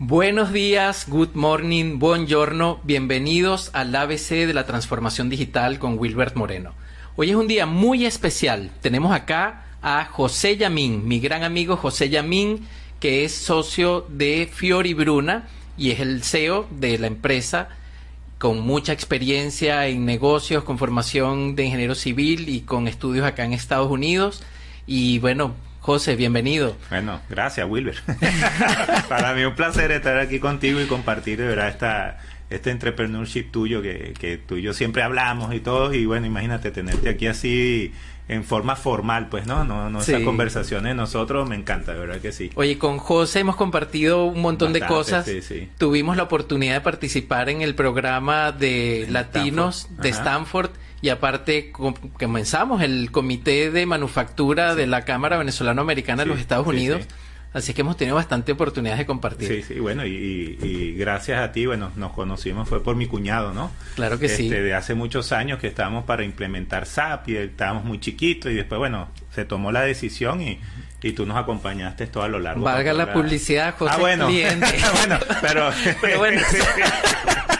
Buenos días, good morning, buongiorno, bienvenidos al ABC de la transformación digital con Wilbert Moreno. Hoy es un día muy especial. Tenemos acá a José Yamín, mi gran amigo José Yamín, que es socio de Fiori Bruna y es el CEO de la empresa con mucha experiencia en negocios, con formación de ingeniero civil y con estudios acá en Estados Unidos. Y bueno, José, bienvenido. Bueno, gracias, Wilber. Para mí un placer estar aquí contigo y compartir de verdad esta, este entrepreneurship tuyo que, que tú y yo siempre hablamos y todo. Y bueno, imagínate tenerte aquí así en forma formal, pues, ¿no? No, no esas conversaciones nosotros, me encanta, de verdad que sí. Oye, con José hemos compartido un montón de cosas. Sí, sí. Tuvimos la oportunidad de participar en el programa de latinos de Stanford y aparte comenzamos el comité de manufactura de la Cámara Venezolano-Americana de los Estados Unidos. Así que hemos tenido bastante oportunidades de compartir. Sí, sí, bueno, y, gracias a ti, bueno, nos conocimos, fue por mi cuñado, ¿no? Claro que sí. Este, de hace muchos años que estábamos para implementar SAP y estábamos muy chiquitos y después, bueno, se tomó la decisión y, y tú nos acompañaste todo a lo largo. Valga la, publicidad, José. Ah, bueno, cliente. bueno pero, pero bueno.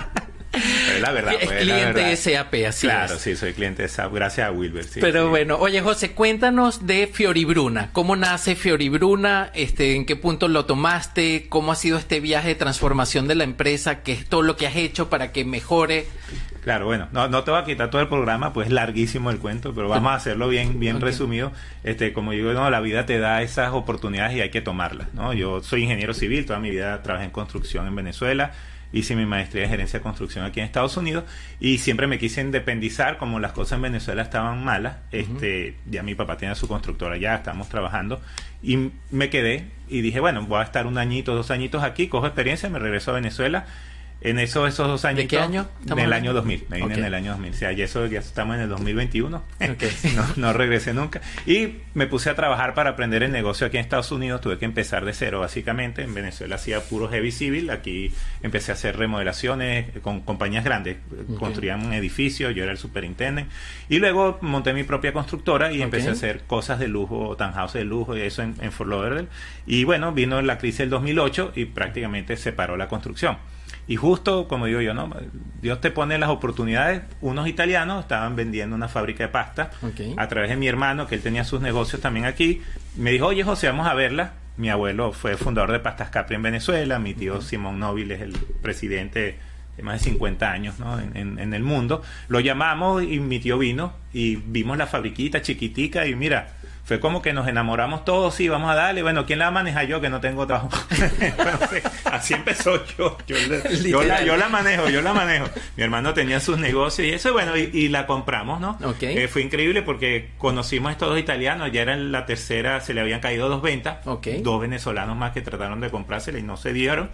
la verdad. Es cliente de SAP, así Claro, sí, soy cliente de SAP, gracias a Wilber. Pero bueno, oye José, cuéntanos de Fioribruna. ¿Cómo nace Fioribruna? Este, ¿En qué punto lo tomaste? ¿Cómo ha sido este viaje de transformación de la empresa? ¿Qué es todo lo que has hecho para que mejore? Claro, bueno, no, no te voy a quitar todo el programa, pues es larguísimo el cuento, pero vamos a hacerlo bien, bien resumido. Este, como digo, no, la vida te da esas oportunidades y hay que tomarlas, ¿no? Yo soy ingeniero civil, toda mi vida trabajé en construcción en Venezuela hice mi maestría de gerencia de construcción aquí en Estados Unidos y siempre me quise independizar como las cosas en Venezuela estaban malas. Este, ya mi papá tenía su constructora ya, estábamos trabajando y me quedé y dije, bueno, voy a estar un añito, dos añitos aquí, cojo experiencia, me regreso a Venezuela en eso, esos dos años. ¿De qué año? En el año 2000. Me vine en el año 2000. O sea, ya, eso, ya estamos en el 2021. no, no regresé nunca. Y me puse a trabajar para aprender el negocio aquí en Estados Unidos. Tuve que empezar de cero, básicamente. En Venezuela hacía puro heavy civil. Aquí empecé a hacer remodelaciones con compañías grandes. Construían un edificio. Yo era el superintendente. Y luego monté mi propia constructora y empecé a hacer cosas de lujo, townhouse de lujo y eso en, en Fort Lauderdale. Y bueno, vino la crisis del 2008 y prácticamente se paró la construcción. Y justo, como digo yo, ¿no? Dios te pone las oportunidades. Unos italianos estaban vendiendo una fábrica de pasta a través de mi hermano, que él tenía sus negocios también aquí. Me dijo, oye José, vamos a verla. Mi abuelo fue fundador de Pastas Capri en Venezuela. Mi tío Simón Nóbil es el presidente de más de 50 años ¿no? en, en, el mundo. Lo llamamos y mi tío vino y vimos la fabriquita chiquitica y mira, fue como que nos enamoramos todos, sí, vamos a darle, bueno, ¿quién la maneja yo que no tengo trabajo? así empezó yo, yo, la, manejo, yo la manejo. Mi hermano tenía sus negocios y eso, bueno, y, la compramos, ¿no? Eh, fue increíble porque conocimos a estos dos italianos, ya era la tercera, se le habían caído dos ventas, dos venezolanos más que trataron de comprársela y no se dieron.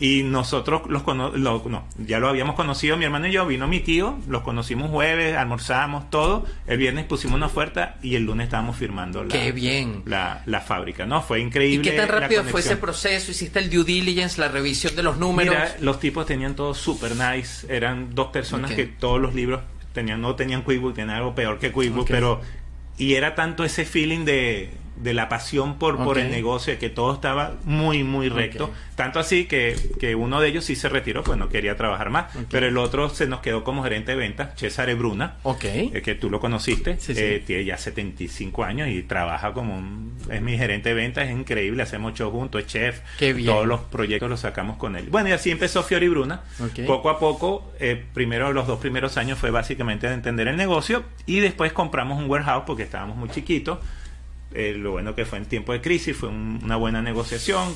Y nosotros los no, ya lo habíamos conocido, mi hermano y yo, vino mi tío, los conocimos jueves, almorzamos todo, el viernes pusimos una oferta y el lunes estábamos firmando la, Qué bien. la, la fábrica, ¿no? Fue increíble. ¿Y qué tan rápido fue ese proceso? ¿Hiciste el due diligence, la revisión de los números? Mira, los tipos tenían todo super nice, eran dos personas que todos los libros tenían, no tenían QuickBook, tenían algo peor que QuickBook, pero... Y era tanto ese feeling de de la pasión por, por el negocio, que todo estaba muy, muy recto. Tanto así que, que, uno de ellos sí se retiró, pues no quería trabajar más. Pero el otro se nos quedó como gerente de ventas, Cesare Bruna, eh, que tú lo conociste, eh, tiene ya 75 años y trabaja como un... Es mi gerente de ventas, es increíble, hacemos show juntos, es chef, todos los proyectos los sacamos con él. Bueno, y así empezó Fiori Bruna. Poco a poco, eh, primero los dos primeros años fue básicamente de entender el negocio y después compramos un warehouse porque estábamos muy chiquitos eh, lo bueno que fue en tiempo de crisis, fue una buena negociación.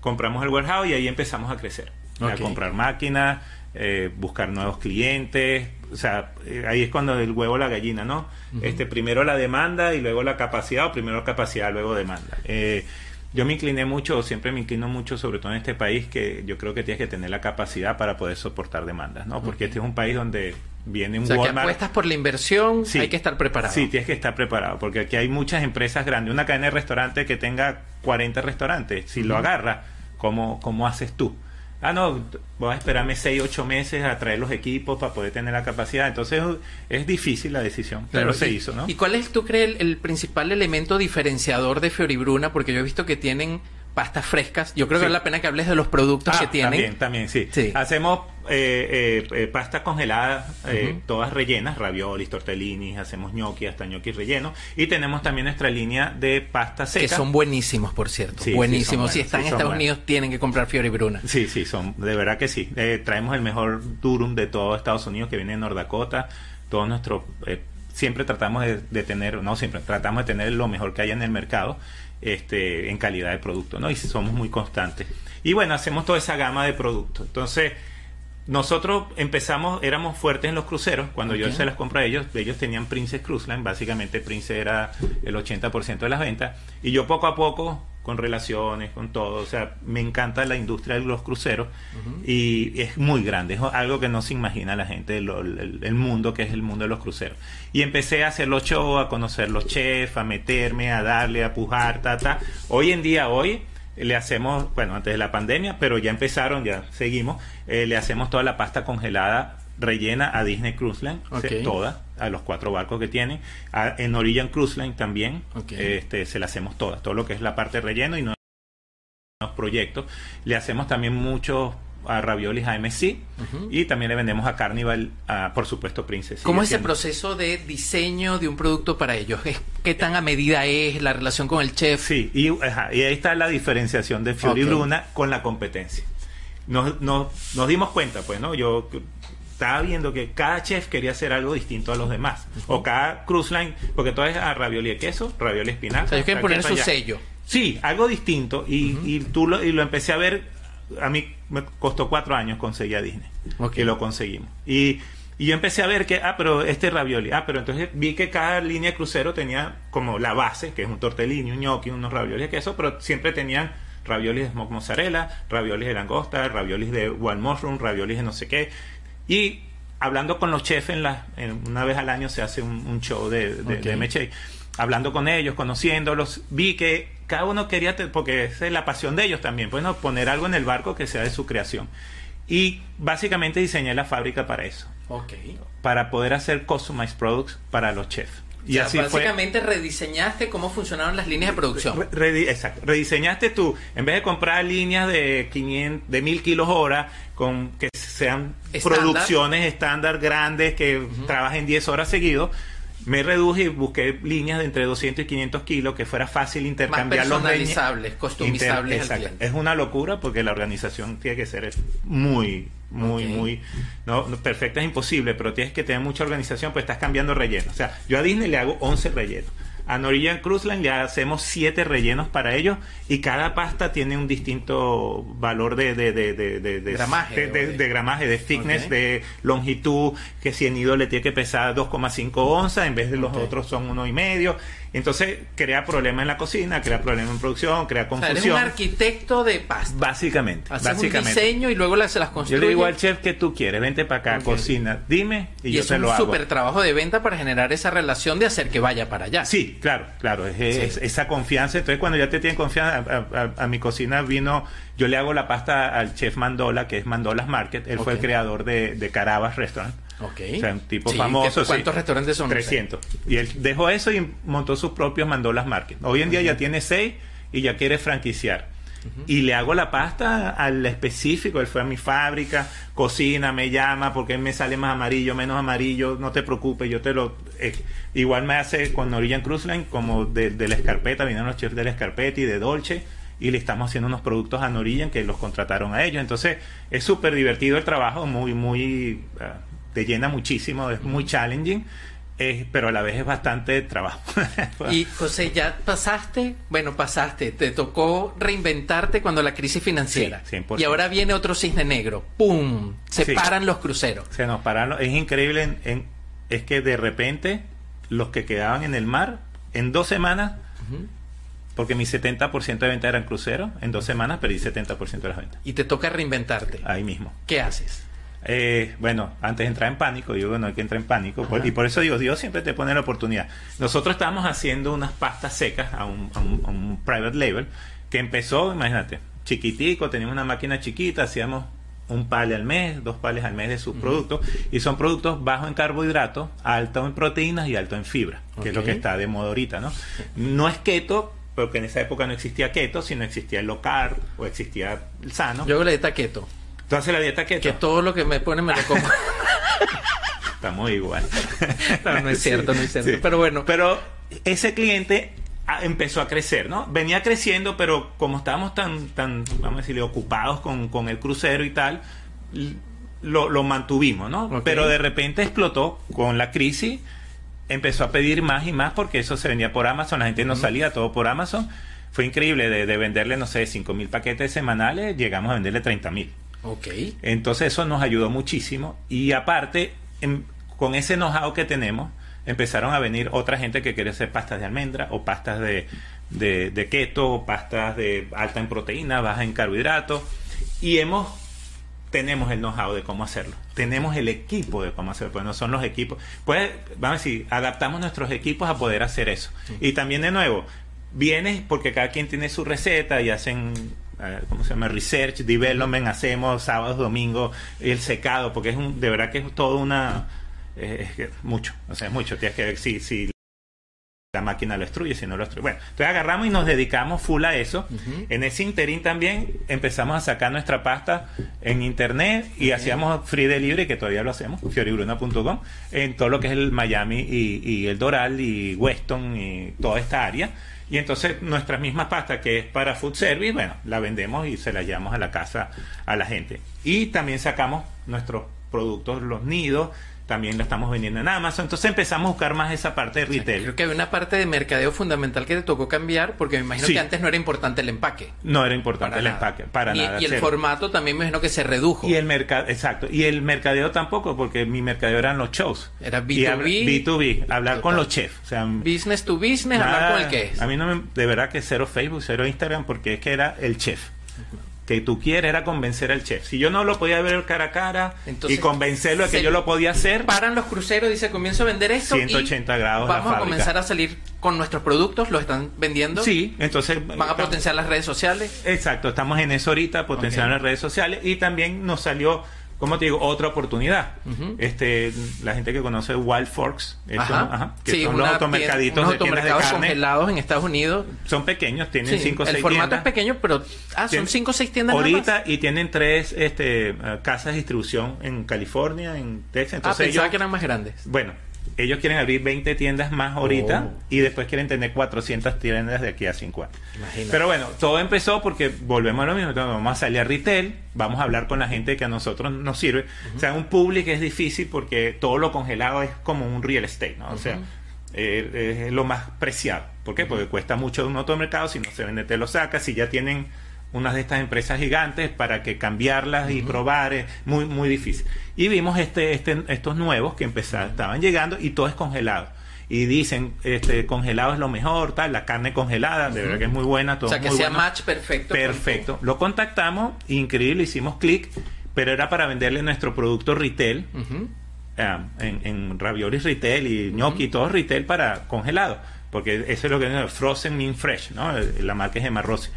Compramos el warehouse y ahí empezamos a crecer. A comprar máquinas, eh, buscar nuevos clientes. O sea, eh, ahí es cuando el huevo la gallina, ¿no? este Primero la demanda y luego la capacidad, o primero capacidad, luego demanda. yo me incliné mucho, siempre me inclino mucho, sobre todo en este país, que yo creo que tienes que tener la capacidad para poder soportar demandas, ¿no? Porque este es un país donde viene un o sea, que apuestas por la inversión, hay que estar preparado. Sí, tienes que estar preparado, porque aquí hay muchas empresas grandes. Una cadena de restaurantes que tenga 40 restaurantes, si lo agarra, ¿cómo, ¿cómo haces tú? Ah, no, voy a esperarme 6, 8 meses a traer los equipos para poder tener la capacidad. Entonces es difícil la decisión, pero se hizo, ¿no? ¿Y cuál es, tú crees, el, principal elemento diferenciador de Fioribruna? Porque yo he visto que tienen pastas frescas. Yo creo que vale la pena que hables de los productos que ah, tienen. También, también, sí. Hacemos eh, eh, eh, pastas congeladas, todas rellenas, raviolis, tortellinis, hacemos gnocchi, hasta gnocchi rellenos. Y tenemos también nuestra línea de pasta seca. Que son buenísimos, por cierto. buenísimos. si están en Estados Unidos, tienen que comprar Fiori Bruna. Sí, sí, son, de verdad que sí. traemos el mejor durum de todo Estados Unidos que viene de North Dakota. Todos nuestros siempre tratamos de, tener, no siempre, tratamos de tener lo mejor que haya en el mercado este, en calidad de producto, ¿no? Y somos muy constantes. Y bueno, hacemos toda esa gama de productos. Entonces, nosotros empezamos, éramos fuertes en los cruceros, cuando yo se las compré a ellos, ellos tenían Princess Cruise Line, básicamente Princess era el 80% de las ventas, y yo poco a poco con relaciones, con todo. O sea, me encanta la industria de los cruceros y es muy grande, es algo que no se imagina la gente, el, mundo que es el mundo de los cruceros. Y empecé a hacer los shows, a conocer los chefs, a meterme, a darle, a pujar, ta, ta. Hoy en día, hoy, le hacemos, bueno, antes de la pandemia, pero ya empezaron, ya seguimos, eh, le hacemos toda la pasta congelada rellena a Disney Cruise Line, toda, a los cuatro barcos que tienen. en Origin Cruise Line también, este, se la hacemos todas, todo lo que es la parte de relleno y no los proyectos. Le hacemos también muchos a raviolis a MSC y también le vendemos a Carnival, a, por supuesto, Princess. ¿Cómo es el proceso de diseño de un producto para ellos? ¿Qué tan a medida es la relación con el chef? Sí, y, ahí está la diferenciación de Fiori Bruna con la competencia. Nos, nos, nos dimos cuenta, pues, ¿no? Yo estaba viendo que cada chef quería hacer algo distinto a los demás. O cada cruise line, porque todo es a ravioli de queso, ravioli espinaca. O sea, ellos quieren poner su sello. Sí, algo distinto. Y, y tú lo, y lo empecé a ver. A mí me costó cuatro años conseguir a Disney. Que lo conseguimos. Y, y yo empecé a ver que, ah, pero este ravioli. Ah, pero entonces vi que cada línea de crucero tenía como la base, que es un tortellini, un gnocchi, unos raviolis de queso, pero siempre tenían raviolis de smoke mozzarella, raviolis de langosta, raviolis de wild mushroom, raviolis de no sé qué. Y hablando con los chefs, en la, una vez al año se hace un, show de, de, Hablando con ellos, conociéndolos, vi que cada uno quería, porque es la pasión de ellos también, pues poner algo en el barco que sea de su creación. Y básicamente diseñé la fábrica para eso. Para poder hacer customized products para los chefs. Y así básicamente rediseñaste cómo funcionaban las líneas de producción. exacto. Rediseñaste tú, en vez de comprar líneas de 500, de 1000 kilos hora, con que sean producciones estándar grandes que trabajen 10 horas seguidos, me reduje y busqué líneas de entre 200 y 500 kilos que fuera fácil intercambiar los personalizables, customizables. Es una locura porque la organización tiene que ser muy, muy, muy, no, perfecta es imposible, pero tienes que tener mucha organización, pues estás cambiando relleno. O sea, yo a Disney le hago 11 rellenos. A Norwegian Cruise Line le hacemos siete rellenos para ellos y cada pasta tiene un distinto valor de, de, de, de, gramaje, de, gramaje, de thickness, de longitud, que si en ido le tiene que pesar 2,5 onzas en vez de los otros son uno y medio. Entonces crea problemas en la cocina, crea problemas en producción, crea confusión. O sea, eres un arquitecto de pasta. Básicamente. Haces un diseño y luego se las construye. Yo le digo al chef que tú quieres, vente para acá, cocina, dime y, yo te lo hago. es un súper trabajo de venta para generar esa relación de hacer que vaya para allá. Sí, claro, claro. Es, esa confianza. Entonces cuando ya te tienen confianza, a, mi cocina vino, yo le hago la pasta al chef Mandola, que es Mandolas Market. Él fue el creador de, de Carabas Restaurant. Okay. O sea, un tipo famoso. ¿Cuántos restaurantes son? 300. Y él dejó eso y montó sus propios Mandolas Market. Hoy en día ya tiene seis y ya quiere franquiciar. Y le hago la pasta al específico. Él fue a mi fábrica, cocina, me llama porque me sale más amarillo, menos amarillo. No te preocupes, yo te lo. Eh, igual me hace con Norwegian Cruise Line, como de, la escarpeta, vinieron los chefs de la escarpeta y de Dolce. Y le estamos haciendo unos productos a Norwegian que los contrataron a ellos. Entonces es súper divertido el trabajo, muy, muy. Ah, te llena muchísimo, es muy challenging. pero a la vez es bastante trabajo. y José, ya pasaste, bueno, pasaste, te tocó reinventarte cuando la crisis financiera. y ahora viene otro cisne negro, ¡pum! Se paran los cruceros. Se nos paran, es increíble, en, es que de repente los que quedaban en el mar, en dos semanas, porque mi 70% de venta eran cruceros, en dos semanas perdí 70% de las ventas. Y te toca reinventarte. Ahí mismo. ¿Qué haces? Eh, bueno, antes de entrar en pánico, digo, no hay que entrar en pánico, y por eso digo, Dios siempre te pone la oportunidad. Nosotros estábamos haciendo unas pastas secas a un, private label que empezó, imagínate, chiquitico, teníamos una máquina chiquita, hacíamos un pale al mes, dos pales al mes de sus productos, y son productos bajos en carbohidratos, altos en proteínas y alto en fibra, que es lo que está de moda ahorita, ¿no? No es keto, porque en esa época no existía keto, sino existía el low carb o existía el sano. Yo la dieta keto. ¿Tú haces la dieta keto? Que todo lo que me pone me lo como. Estamos igual. no, no es cierto, no es cierto. Pero bueno. Pero ese cliente empezó a crecer, ¿no? Venía creciendo, pero como estábamos tan, tan vamos a decirle, ocupados con, con el crucero y tal, lo, lo mantuvimos, ¿no? Pero de repente explotó con la crisis, empezó a pedir más y más porque eso se vendía por Amazon, la gente no salía todo por Amazon. Fue increíble, de, de venderle, no sé, 5 mil paquetes semanales, llegamos a venderle 30 mil. Ok. Entonces eso nos ayudó muchísimo y aparte, con ese know-how que tenemos, empezaron a venir otra gente que quiere hacer pastas de almendra o pastas de, de, keto, o pastas de alta en proteína, baja en carbohidratos. Y hemos tenemos el know-how de cómo hacerlo. Tenemos el equipo de cómo hacerlo. Pues no son los equipos. Pues, vamos a decir, adaptamos nuestros equipos a poder hacer eso. Y también, de nuevo, viene porque cada quien tiene su receta y hacen ¿cómo se llama? Research, development, hacemos sábados, domingos, el secado, porque es un, de verdad que es todo una, es mucho, o sea, es mucho. Tienes que ver si, si la máquina lo destruye, si no lo destruye. Bueno, entonces agarramos y nos dedicamos full a eso. En ese interín también empezamos a sacar nuestra pasta en internet y hacíamos free delivery, que todavía lo hacemos, fioribruna.com, en todo lo que es el Miami y, y, el Doral y Weston y toda esta área. Y entonces nuestra misma pasta que es para food service, bueno, la vendemos y se la llevamos a la casa a la gente. Y también sacamos nuestros productos, los nidos, también la estamos vendiendo en Amazon. Entonces empezamos a buscar más esa parte de retail. creo que hay una parte de mercadeo fundamental que te tocó cambiar, porque me imagino que antes no era importante el empaque. No era importante el empaque, para nada. Y el formato también me imagino que se redujo. Y el mercado, exacto. Y el mercadeo tampoco, porque mi mercadeo eran los shows. Era B2B. B2B, hablar con los chefs. O sea, business to business, hablar con el que es. A mí no me, de verdad que cero Facebook, cero Instagram, porque es que era el chef que tú quieres era convencer al chef. Si yo no lo podía ver cara a cara y convencerlo de que yo lo podía hacer. Paran los cruceros, dice, comienzo a vender esto. 180 grados. Vamos a comenzar a salir con nuestros productos, los están vendiendo. Sí, entonces. Van a potenciar las redes sociales. Exacto, estamos en eso ahorita, potenciando las redes sociales. Y también nos salió como te digo, otra oportunidad. Este, la gente que conoce Wild Forks, que son los automercaditos de automercados congelados en Estados Unidos. Son pequeños, tienen 5 o 6 tiendas. El formato es pequeño, pero ah, son 5 o 6 tiendas Ahorita y tienen tres este, casas de distribución en California, en Texas. Entonces ah, pensaba que eran más grandes. Bueno, ellos quieren abrir 20 tiendas más ahorita oh. y después quieren tener 400 tiendas de aquí a 5 años. Pero bueno, todo empezó porque volvemos a lo mismo. vamos a salir a retail, vamos a hablar con la gente que a nosotros nos sirve. O sea, un público es difícil porque todo lo congelado es como un real estate, ¿no? O sea, eh, es lo más preciado. ¿Por qué? Porque cuesta mucho un automercado, si no se vende te lo sacas, si ya tienen unas de estas empresas gigantes para que cambiarlas y probar es muy muy difícil. Y vimos este, este estos nuevos que empezaron, estaban llegando y todo es congelado. Y dicen, este congelado es lo mejor, tal, la carne congelada, de verdad que es muy buena, todo O sea, que sea match perfecto. Perfecto. Lo contactamos, increíble, hicimos clic, pero era para venderle nuestro producto retail. Eh, en, en raviolis retail y gnocchi, todo retail para congelado, porque eso es lo que es Frozen Mean Fresh, ¿no? La marca es de Rossi.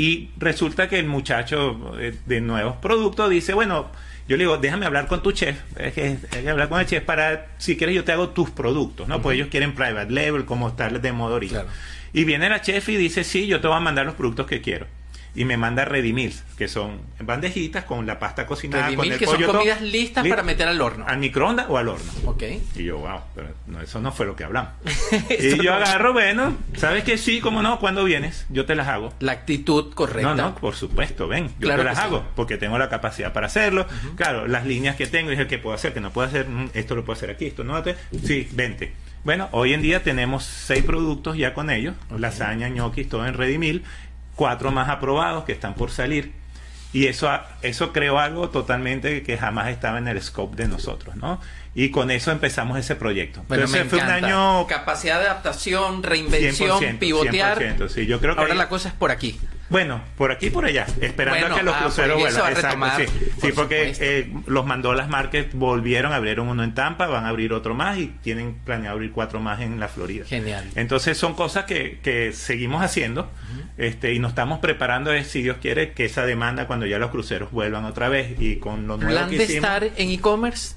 Y resulta que el muchacho eh, de nuevos productos dice, bueno, yo le digo, déjame hablar con tu chef, es que hay que hablar con el chef para, si quieres yo te hago tus productos, ¿no? Pues ellos quieren private label, como estar de modo ahorita. Y viene la chef y dice, sí, yo te voy a mandar los productos que quiero y me manda ready meals, que son bandejitas con la pasta cocinada, con el que son comidas listas para meter al horno. Al microondas o al horno. Ok. Y yo, wow, pero no, eso no fue lo que hablamos. y yo agarro, bueno, ¿sabes que sí? ¿Cómo no? ¿Cuándo vienes? Yo te las hago. La actitud correcta. No, no, por supuesto, ven, yo te las hago, porque tengo la capacidad para hacerlo. Claro, las líneas que tengo, dije, ¿qué puedo hacer? que no puedo hacer? Mm, esto lo puedo hacer aquí, esto no. Sí, vente. Bueno, hoy en día tenemos seis productos ya con ellos, lasaña, gnocchi, todo en ready meal cuatro más aprobados que están por salir. Y eso, eso creó algo totalmente que jamás estaba en el scope de nosotros, ¿no? Y con eso empezamos ese proyecto. Bueno, Entonces, fue un año... Capacidad de adaptación, reinvención, pivotear. sí, yo creo que Ahora la cosa es por aquí. Bueno, por aquí por allá, esperando a que los ah, cruceros vuelvan. Exacto, sí, porque eh, los Mandolas Market volvieron, abrieron uno en Tampa, van a abrir otro más y tienen planeado abrir cuatro más en la Florida. Genial. Entonces son cosas que, que seguimos haciendo este, y nos estamos preparando, si Dios quiere, que esa demanda cuando ya los cruceros vuelvan otra vez y con los nuevos ¿Plan de estar en e-commerce?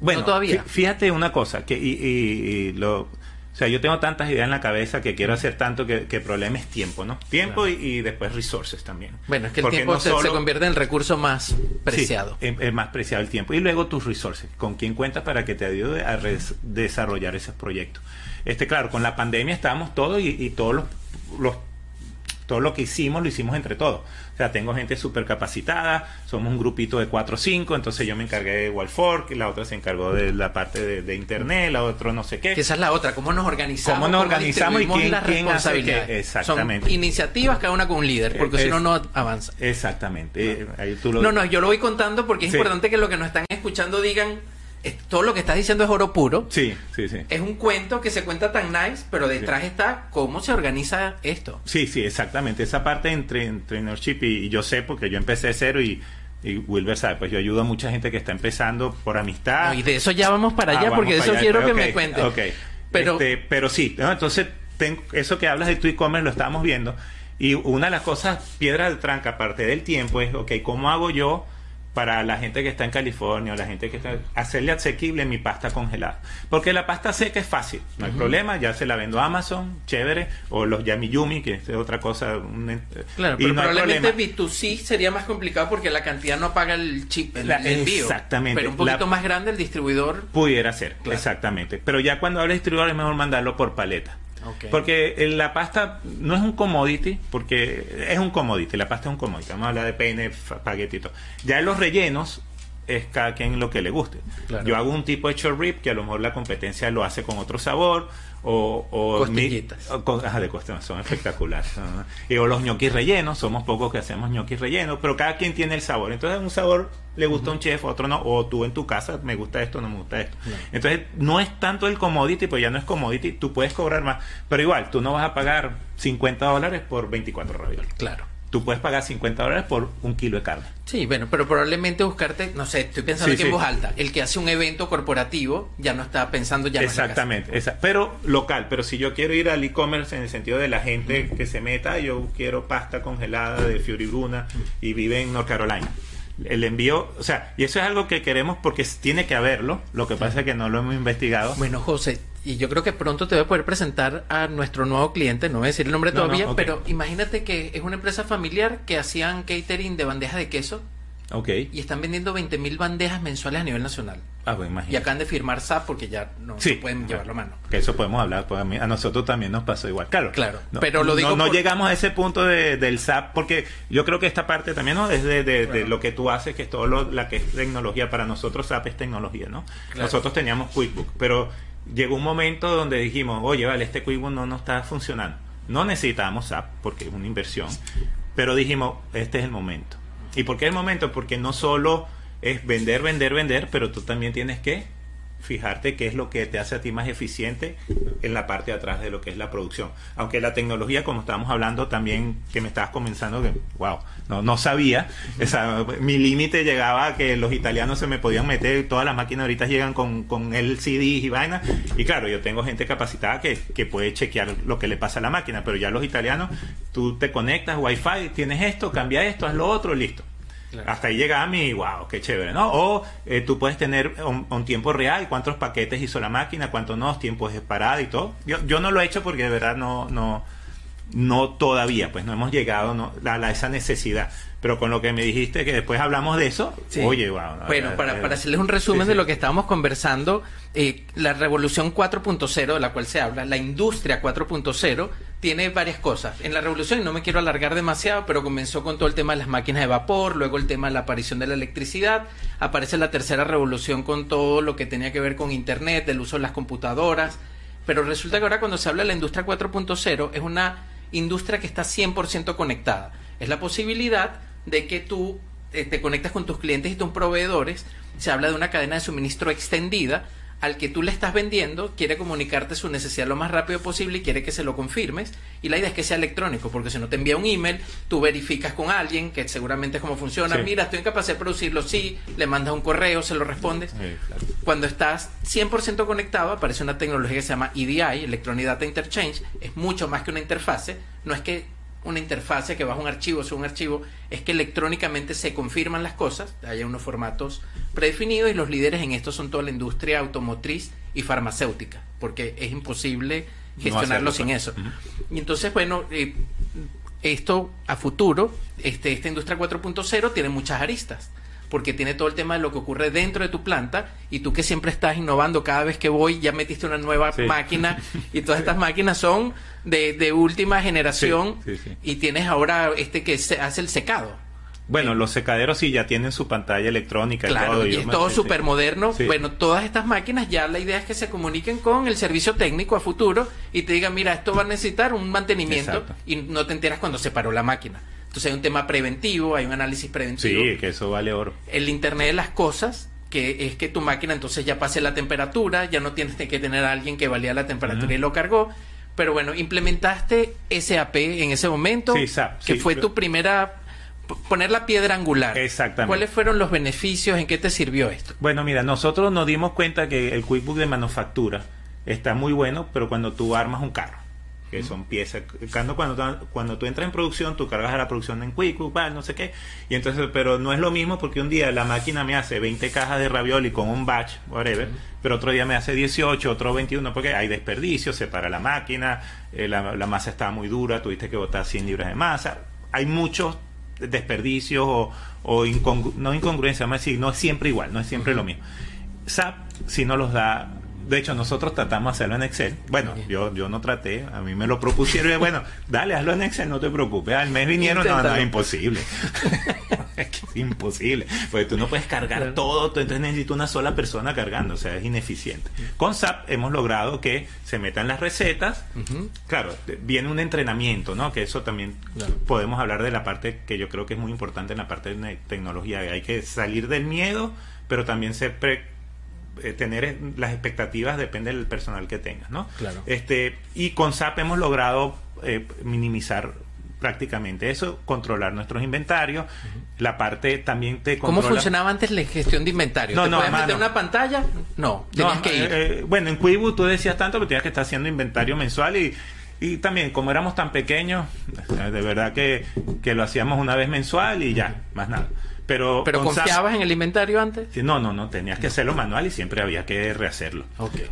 Bueno, todavía. fíjate una cosa, que y, lo O sea, yo tengo tantas ideas en la cabeza que quiero hacer tanto que, el problema es tiempo, ¿no? Tiempo y, después resources también. Bueno, es que el tiempo se, convierte en el recurso más preciado. Sí, es, más preciado el tiempo. Y luego tus resources, con quién cuentas para que te ayude a desarrollar esos proyectos. Este, claro, con la pandemia estábamos todos y, todos los, los todo lo que hicimos lo hicimos entre todos. O sea, tengo gente súper capacitada, somos un grupito de 4 o 5, entonces yo me encargué de Wallfork, la otra se encargó de la parte de, internet, la otra no sé qué. esa es la otra, cómo nos organizamos. Cómo nos organizamos y quién, quién hace Exactamente. Son iniciativas cada una con un líder, porque si no, no avanza. Exactamente. No, no, yo lo voy contando porque es importante que lo que nos están escuchando digan todo lo que estás diciendo es oro puro. Sí, sí, sí. Es un cuento que se cuenta tan nice, pero detrás está cómo se organiza esto. Sí, sí, exactamente. Esa parte entre entrepreneurship y, yo sé porque yo empecé de cero y, y Wilber sabe, pues yo ayudo a mucha gente que está empezando por amistad. y de eso ya vamos para allá, ah, porque de eso quiero que me cuente. Ok, pero, este, pero sí, entonces tengo, eso que hablas de tu e-commerce lo estábamos viendo. Y una de las cosas, piedra de tranca, aparte del tiempo, es, ok, ¿cómo hago yo? Para la gente que está en California o la gente que está hacerle asequible mi pasta congelada. Porque la pasta seca es fácil no hay problema ya se la vendo a Amazon chévere o los Yami Yumi que es otra cosa claro pero probablemente B2C sería más complicado porque la cantidad no paga el chip el, envío. exactamente. Pero un poquito más grande el distribuidor pudiera ser exactamente. Pero ya cuando habla de distribuidor es mejor mandarlo por paleta porque la pasta no es un commodity, porque es un commodity, la pasta es un commodity. Vamos a hablar de peine, espagueti y todo. Ya en los rellenos es cada quien lo que le guste. Yo hago un tipo de short rib que a lo mejor la competencia lo hace con otro sabor o, o costillitas de son espectaculares y, o los ñoquis rellenos somos pocos que hacemos ñoquis rellenos pero cada quien tiene el sabor. Entonces un sabor le gusta a un chef otro no o tú en tu casa me gusta esto no me gusta esto. Entonces no es tanto el commodity pues ya no es commodity tú puedes cobrar más pero igual tú no vas a pagar 50 dólares por 24 ravioles. Claro tú puedes pagar 50 dólares por un kilo de carne. Sí, bueno, pero probablemente buscarte, no sé, estoy pensando aquí en voz alta, el que hace un evento corporativo ya no está pensando ya Exactamente, esa, pero local, pero si yo quiero ir al e-commerce en el sentido de la gente que se meta, yo quiero pasta congelada de Fury Bruna y vive en North Carolina. El envío, o sea, y eso es algo que queremos porque tiene que haberlo, lo que pasa es que no lo hemos investigado. Bueno, José, y yo creo que pronto te voy a poder presentar a nuestro nuevo cliente, no voy a decir el nombre todavía, pero imagínate que es una empresa familiar que hacían catering de bandejas de queso. Ok. Y están vendiendo 20.000 bandejas mensuales a nivel nacional. Ah, pues imagínate. Y acaban de firmar SAP porque ya no, pueden llevarlo a mano. Que eso podemos hablar, pues a, nosotros también nos pasó igual. Claro, claro. No, pero lo digo no, llegamos a ese punto de, del SAP porque yo creo que esta parte también no es de, lo que tú haces, que es todo lo la que es tecnología. Para nosotros SAP es tecnología, ¿no? Nosotros teníamos QuickBook, pero llegó un momento donde dijimos, oye, vale, este QuickBook no nos está funcionando. No necesitamos SAP porque es una inversión, pero dijimos, este es el momento. ¿Y por qué el momento? Porque no solo es vender, vender, vender, pero tú también tienes que fijarte qué es lo que te hace a ti más eficiente en la parte de atrás de lo que es la producción. Aunque la tecnología, como estábamos hablando también, que me estabas comenzando, que, wow, no, no sabía, mi límite llegaba a que los italianos se me podían meter, todas las máquinas ahorita llegan con, con el CD y vaina, y claro, yo tengo gente capacitada que, que puede chequear lo que le pasa a la máquina, pero ya los italianos, tú te conectas, wifi, tienes esto, cambia esto, haz lo otro, listo hasta ahí llega a mí, wow, qué chévere, ¿no? O eh, tú puedes tener un, tiempo real, cuántos paquetes hizo la máquina, cuántos no, tiempos de parada y todo. Yo, yo no lo he hecho porque de verdad no, no, no todavía, pues no hemos llegado no, a, esa necesidad. Pero con lo que me dijiste que después hablamos de eso, oye, wow. Bueno, para, para hacerles un resumen de lo que estábamos conversando, eh, la revolución 4.0 de la cual se habla, la industria 4.0, tiene varias cosas. En la revolución, y no me quiero alargar demasiado, pero comenzó con todo el tema de las máquinas de vapor, luego el tema de la aparición de la electricidad, aparece la tercera revolución con todo lo que tenía que ver con Internet, el uso de las computadoras, pero resulta que ahora cuando se habla de la industria 4.0 es una industria que está 100% conectada. Es la posibilidad de que tú eh, te conectas con tus clientes y tus proveedores. Se habla de una cadena de suministro extendida al que tú le estás vendiendo quiere comunicarte su necesidad lo más rápido posible y quiere que se lo confirmes. Y la idea es que sea electrónico, porque si no te envía un email, tú verificas con alguien, que seguramente es como funciona. Mira, estoy incapaz de producirlo, sí, le mandas un correo, se lo respondes. Cuando estás 100% conectado, aparece una tecnología que se llama EDI, Electronic Data Interchange. Es mucho más que una interfase. No es que una interfase que baja un archivo, sube un archivo, es que electrónicamente se confirman las cosas, hay unos formatos predefinidos y los líderes en esto son toda la industria automotriz y farmacéutica, porque es imposible gestionarlo sin eso. Y entonces, bueno, eh, esto a futuro, este, esta industria 4.0 tiene muchas aristas porque tiene todo el tema de lo que ocurre dentro de tu planta y tú que siempre estás innovando, cada vez que voy ya metiste una nueva máquina y todas estas máquinas son de, de última generación y tienes ahora este que se hace el secado. Bueno, los secaderos sí ya tienen su pantalla electrónica y todo. Y es todo súper moderno. Bueno, todas estas máquinas ya la idea es que se comuniquen con el servicio técnico a futuro y te digan, mira, esto va a necesitar un mantenimiento y no te enteras cuando se paró la máquina. Entonces hay un tema preventivo, hay un análisis preventivo. Sí, que eso vale oro. El Internet de las Cosas, que es que tu máquina entonces ya pase la temperatura, ya no tienes que tener a alguien que valía la temperatura y lo cargó. Pero bueno, implementaste SAP en ese momento, sí, SAP, que fue tu primera poner la piedra angular. Exactamente. ¿Cuáles fueron los beneficios? ¿En qué te sirvió esto? Bueno, mira, nosotros nos dimos cuenta que el QuickBook de manufactura está muy bueno, pero cuando tú armas un carro que son piezas. Cuando, cuando, cuando tú entras en producción, tú cargas a la producción en QuickBook, no sé qué. Y entonces, pero no es lo mismo porque un día la máquina me hace 20 cajas de ravioli con un batch, whatever, pero otro día me hace 18, otro 21, porque hay desperdicio, se para la máquina, eh, la, masa está muy dura, tuviste que botar 100 libras de masa. Hay muchos desperdicios o, o no incongruencia, vamos a decir, no es siempre igual, no es siempre lo mismo. SAP, si no los da de hecho, nosotros tratamos de hacerlo en Excel. Bueno, yo, yo no traté, a mí me lo propusieron bueno, dale, hazlo en Excel, no te preocupes. Al mes vinieron, no, no, es imposible. es imposible. Porque tú no puedes cargar todo, entonces necesitas una sola persona cargando, o sea, es ineficiente. Con SAP hemos logrado que se metan las recetas. Claro, viene un entrenamiento, ¿no? Que eso también podemos hablar de la parte que yo creo que es muy importante en la parte de tecnología. Hay que salir del miedo, pero también ser pre eh, tener las expectativas depende del personal que tengas, ¿no? Claro. Este, y con SAP hemos logrado eh, minimizar prácticamente eso, controlar nuestros inventarios, la parte también te controla... ¿Cómo funcionaba antes la gestión de inventario? No, ¿Te no, podías meter una pantalla? No, tenías que ir. Eh, bueno, en Quibu tú decías tanto que tenías que estar haciendo inventario mensual y, y también como éramos tan pequeños, de verdad que, que lo hacíamos una vez mensual y ya, más nada. Pero, ¿Pero confiabas en el inventario antes? No, no, no, tenías que hacerlo manual y siempre había que rehacerlo.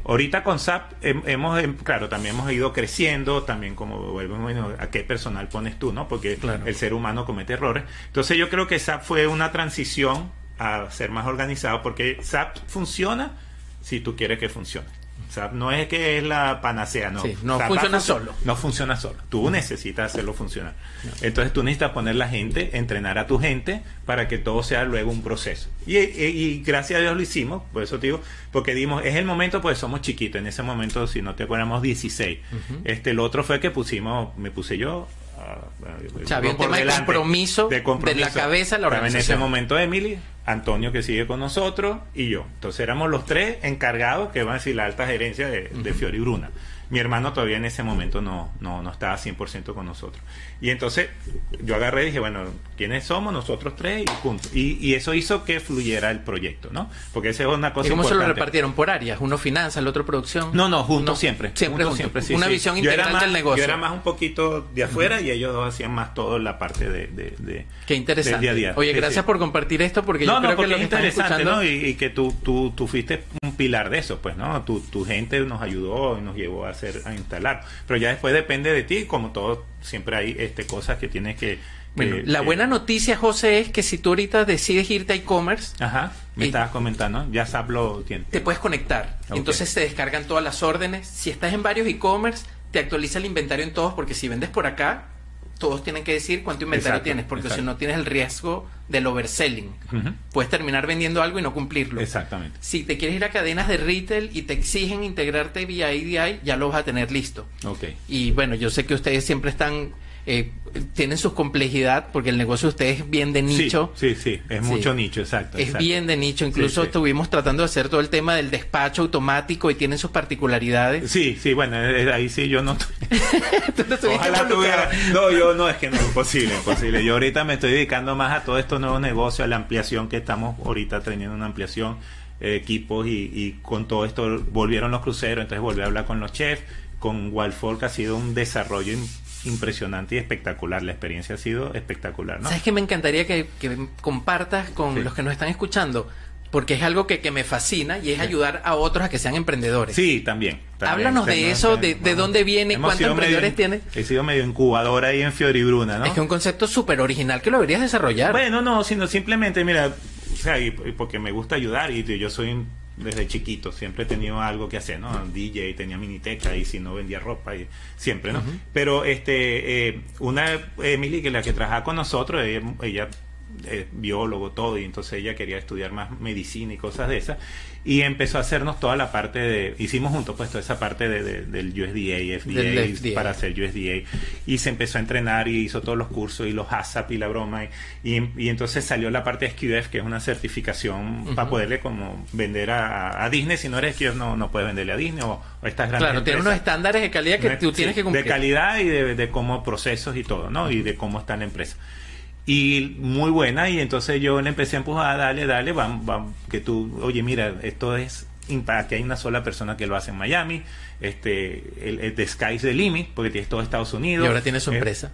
Ahorita con SAP hemos, em, claro, también hemos ido creciendo, también como bueno, a qué personal pones tú, ¿no? Porque el ser humano comete errores. Entonces yo creo que SAP fue una transición a ser más organizado porque SAP funciona si tú quieres que funcione. No es que es la panacea, no. no funciona solo. No funciona solo. Tú necesitas hacerlo funcionar. Entonces tú necesitas poner la gente, entrenar a tu gente para que todo sea luego un proceso. Y, gracias a Dios lo hicimos, por eso te digo, porque dimos, es el momento, pues somos chiquitos. En ese momento, si no te acuerdas, 16. Este, el otro fue que pusimos, me puse yo, o sea, había un tema de compromiso, de la cabeza la organización. En ese momento Emily, Antonio que sigue con nosotros y yo. Entonces éramos los tres encargados, que van a decir la alta gerencia de, de Fiori Bruna. Mi hermano todavía en ese momento no, no, no estaba 100% con nosotros. Y entonces yo agarré y dije, bueno, ¿quiénes somos? Nosotros tres y punto. Y, eso hizo que fluyera el proyecto, ¿no? Porque esa es una cosa ¿Y cómo se lo repartieron? ¿Por áreas? ¿Uno finanza, el otro producción? No, no, juntos siempre. Siempre juntos. Siempre, sí, una visión integral del negocio. Yo era más un poquito de afuera y ellos dos hacían más todo la parte de... de, Qué interesante. Día a día. Oye, gracias por compartir esto porque yo creo que lo es interesante, ¿no? Y, que tú, tú, tú fuiste un pilar de eso, pues, ¿no? Tu, tu gente nos ayudó y nos llevó a hacer, a instalar. Pero ya después depende de ti, como todo, siempre hay este cosas que tienes que... Bueno, la buena noticia, José, es que si tú ahorita decides irte a e-commerce... Ajá, me estabas comentando, ya SAP lo tiene. Te puedes conectar. Entonces te descargan todas las órdenes. Si estás en varios e-commerce, te actualiza el inventario en todos, porque si vendes por acá, todos tienen que decir cuánto inventario tienes, porque si no tienes el riesgo del overselling. Puedes terminar vendiendo algo y no cumplirlo. Exactamente. Si te quieres ir a cadenas de retail y te exigen integrarte vía EDI, ya lo vas a tener listo. Okay. Y bueno, yo sé que ustedes siempre están eh, tienen su complejidad porque el negocio de ustedes es bien de nicho. Sí, sí, es mucho nicho, exacto. Es bien de nicho. Incluso estuvimos tratando de hacer todo el tema del despacho automático y tienen sus particularidades. Sí, sí, bueno, eh, eh, ahí sí yo no. Ojalá tuviera. No, yo no, es que no es imposible, imposible. Yo ahorita me estoy dedicando más a todos estos nuevos negocios, a la ampliación que estamos ahorita teniendo una ampliación. equipos y, y con todo esto volvieron los cruceros, entonces volví a hablar con los chefs, con Walfolk ha sido un desarrollo impresionante y espectacular. La experiencia ha sido espectacular, ¿no? ¿Sabes que me encantaría que, compartas con los que nos están escuchando? porque es algo que, que me fascina y es ayudar a otros a que sean emprendedores. Sí, también. Háblanos de eso, de, de, dónde viene, cuántos emprendedores tiene. He sido medio incubadora ahí en Fioribruna, ¿no? Es que es un concepto súper original que lo deberías desarrollar. Bueno, no, sino simplemente, mira, o sea, y, porque me gusta ayudar y yo soy desde chiquito, siempre he tenido algo que hacer, ¿no? DJ, tenía miniteca y si no vendía ropa, y siempre, ¿no? Pero este, eh, una Emily, que la que trabajaba con nosotros, ella eh, biólogo, todo, y entonces ella quería estudiar más medicina y cosas de esas, y empezó a hacernos toda la parte de, hicimos juntos pues toda esa parte de, del USDA, FDA, para hacer USDA, y se empezó a entrenar y hizo todos los cursos y los ASAP y la broma, y, y, entonces salió la parte de SQF, que es una certificación para poderle como vender a, Disney, si no eres SQF no, no puedes venderle a Disney o, estas grandes Claro, tiene unos estándares de calidad que tú tienes que cumplir. De calidad y de, de cómo procesos y todo, ¿no? Y de cómo está la empresa y muy buena y entonces yo le empecé a empujar, dale, dale, vamos, vamos, que tú, oye, mira, esto es que hay una sola persona que lo hace en Miami, este, el, el The Sky's the Limit, porque tienes todo Estados Unidos. Y ahora tiene su eh, empresa.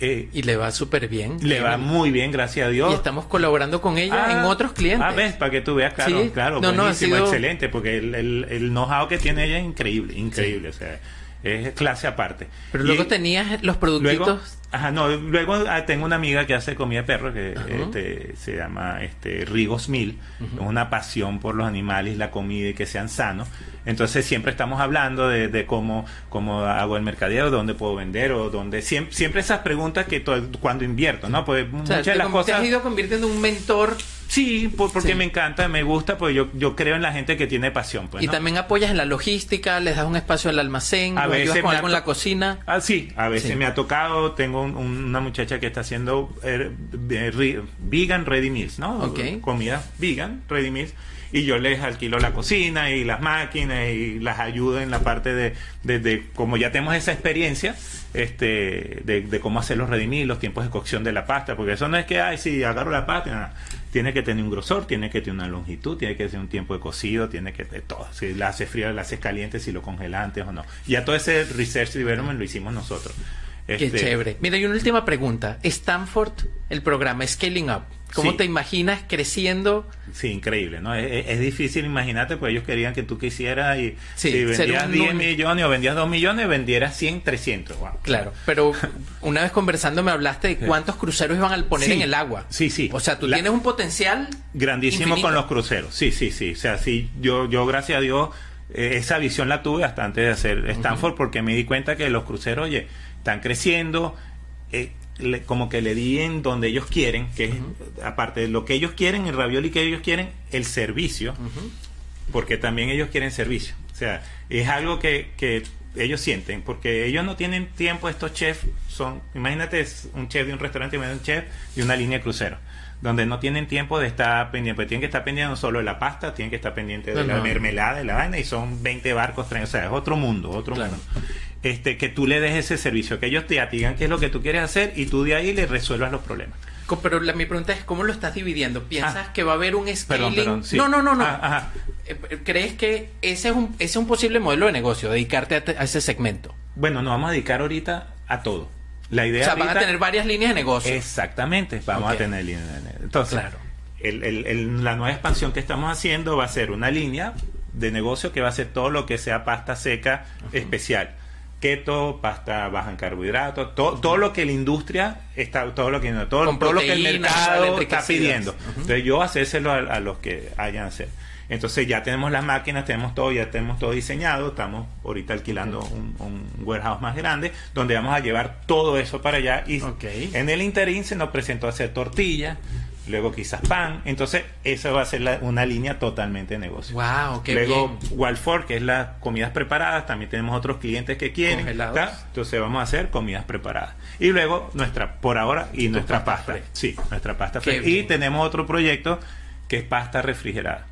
Eh, y le va súper bien. Le va muy bien, gracias a Dios. Y estamos colaborando con ella en ah, otros clientes. Ah, ves, para que tú veas, claro, claro, no, buenísimo, excelente, porque el, el, el know-how que tiene ella es increíble, increíble, o sea, es clase aparte. Pero luego tenías los productitos Ajá, no, luego ah, tengo una amiga que hace comida de perro que este, se llama este, Rigos Mil, es una pasión por los animales, la comida y que sean sanos. Entonces siempre estamos hablando de, cómo, cómo hago el mercadeo, dónde puedo vender o dónde... Siempre, siempre esas preguntas que cuando invierto, ¿no? Pues muchas de las cosas... Te has ido convirtiendo en un mentor Sí, porque me encanta, me gusta, pues yo, yo creo en la gente que tiene pasión. Pues, y también apoyas en la logística, les das un espacio al almacén, a veces con algo en la cocina. Ah, sí, a veces me ha tocado, tengo una muchacha que está haciendo eh, vegan ready meals, ¿no? Okay. Comida vegan ready meals y yo les alquilo la cocina y las máquinas y las ayudo en la parte de, de, como ya tenemos esa experiencia este de, cómo hacer los redimir, los tiempos de cocción de la pasta, porque eso no es que, ay, si agarro la pasta, tiene que tener un grosor, tiene que tener una longitud, tiene que tener un tiempo de cocido, tiene que tener todo, si la hace fría, la hace caliente, si lo congela antes o no. Ya todo ese research development lo hicimos nosotros. Qué este, chévere. Mira, y una última pregunta. Stanford, el programa Scaling Up, ¿cómo te imaginas creciendo? Sí, increíble, ¿no? Es, difícil imaginarte, pues ellos querían que tú quisieras y si vendías 10 millones o vendías 2 millones, vendieras 100, 300. Claro, pero una vez conversando me hablaste de cuántos cruceros iban a poner en el agua. Sí, sí. O sea, tú tienes un potencial grandísimo con los cruceros. Sí, sí, sí. O sea, sí, yo, yo gracias a Dios, eh, esa visión la tuve hasta antes de hacer Stanford, porque me di cuenta que los cruceros, oye, están creciendo, eh, como que le di en donde ellos quieren, que es, aparte de lo que ellos quieren, el ravioli que ellos quieren, el servicio, porque también ellos quieren servicio. O sea, es algo que, que ellos sienten, porque ellos no tienen tiempo, estos chefs son, imagínate, un chef de un restaurante y un chef de una línea de crucero donde no tienen tiempo de estar pendiente, pues tienen que estar pendientes no solo de la pasta, tienen que estar pendientes de la mermelada, de la vaina, y son 20 barcos, o sea, es otro mundo, otro mundo este, que tú le des ese servicio, que ellos te digan qué es lo que tú quieres hacer y tú de ahí le resuelvas los problemas. Pero la, mi pregunta es, ¿cómo lo estás dividiendo? ¿Piensas ah. que va a haber un scaling? No, no, no, no. Ah, eh, ¿Crees que ese es, un, ese es un posible modelo de negocio, dedicarte a, ese segmento? Bueno, nos vamos a dedicar ahorita a todo. La idea o sea, van a tener varias líneas de negocio. Exactamente, vamos a tener líneas de negocio. Entonces, claro. el, el, la nueva expansión que estamos haciendo va a ser una línea de negocio que va a ser todo lo que sea pasta seca especial keto, pasta baja en carbohidratos, todo, lo que la industria está, todo lo que todo, todo lo que el mercado está pidiendo. Entonces yo hacérselo a, los que hayan hacer. Entonces ya tenemos las máquinas, tenemos todo, ya tenemos todo diseñado, estamos ahorita alquilando un, warehouse más grande donde vamos a llevar todo eso para allá y en el interín se nos presentó hacer tortillas, luego quizás pan. Entonces, eso va a ser una línea totalmente de negocio. Wow, qué luego, Walford, que es las comidas preparadas, también tenemos otros clientes que quieren. Entonces, vamos a hacer comidas preparadas. Y luego, nuestra, por ahora, y nuestra pasta. Sí, nuestra pasta Y tenemos otro proyecto que es pasta refrigerada,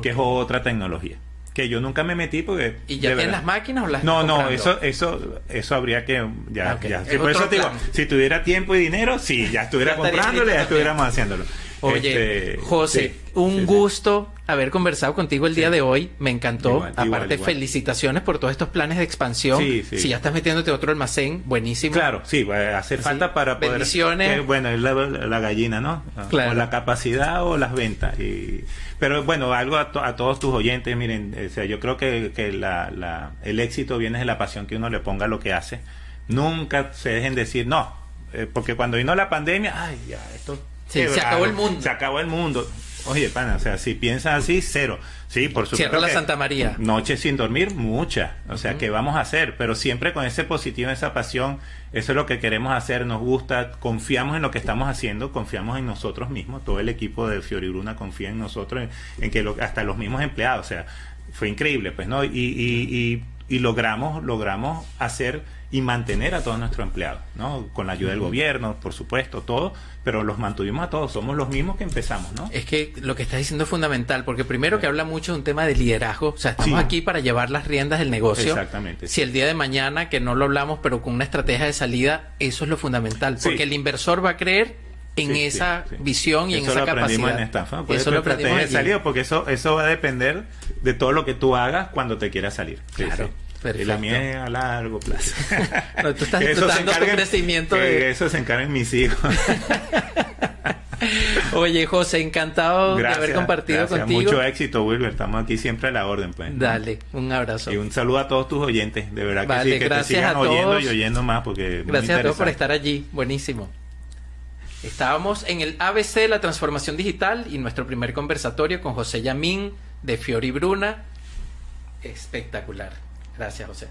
que es otra tecnología que yo nunca me metí porque y ya tienes las máquinas o las no no eso eso eso habría que ya, ya. por eso digo si tuviera tiempo y dinero sí ya estuviera comprándole ya estuviéramos haciéndolo oye este, José un gusto haber conversado contigo el día de hoy. Me encantó. Aparte, felicitaciones por todos estos planes de expansión. Si ya estás metiéndote otro almacén, buenísimo. Claro, sí, hace falta para poder. Bendiciones. bueno, es la, gallina, ¿no? Claro. O la capacidad o las ventas. Y, pero bueno, algo a, todos tus oyentes, miren, o sea, yo creo que, que la, el éxito viene de la pasión que uno le ponga a lo que hace. Nunca se dejen decir, no, eh, porque cuando vino la pandemia, ay, ya, esto... se acabó el mundo. Se acabó el mundo. Oye, pana, o sea, si piensas así, cero. Sí, por supuesto. Cierra la Santa María. Noches sin dormir, muchas. O sea, ¿qué vamos a hacer? Pero siempre con ese positivo, esa pasión, eso es lo que queremos hacer, nos gusta, confiamos en lo que estamos haciendo, confiamos en nosotros mismos, todo el equipo de Fioribruna confía en nosotros, en, que hasta los mismos empleados, o sea, fue increíble, pues, ¿no? Y, y, y, y logramos, logramos hacer y mantener a todos nuestros empleados, ¿no? Con la ayuda del gobierno, por supuesto, todo, pero los mantuvimos a todos, somos los mismos que empezamos, ¿no? Es que lo que estás diciendo es fundamental, porque primero que habla mucho de un tema de liderazgo, o sea, estamos aquí para llevar las riendas del negocio. Exactamente. Si el día de mañana, que no lo hablamos, pero con una estrategia de salida, eso es lo fundamental, porque el inversor va a creer en esa visión y en esa capacidad. En estafa. eso lo aprendimos en salida, porque eso eso va a depender de todo lo que tú hagas cuando te quieras salir. Claro. Y la mía es a largo plazo. no, tú estás disfrutando tu crecimiento. De... Eso se encarguen mis hijos. Oye, José, encantado de haber compartido contigo. Mucho éxito, Wilber. Estamos aquí siempre a la orden, pues. Dale, un abrazo. Y un saludo a todos tus oyentes. De verdad que sí, que gracias te sigan oyendo y oyendo más porque Gracias a todos por estar allí. Buenísimo. Estábamos en el ABC de la transformación digital y nuestro primer conversatorio con José Yamín de Fiori Bruna. Espectacular. Gracias, José.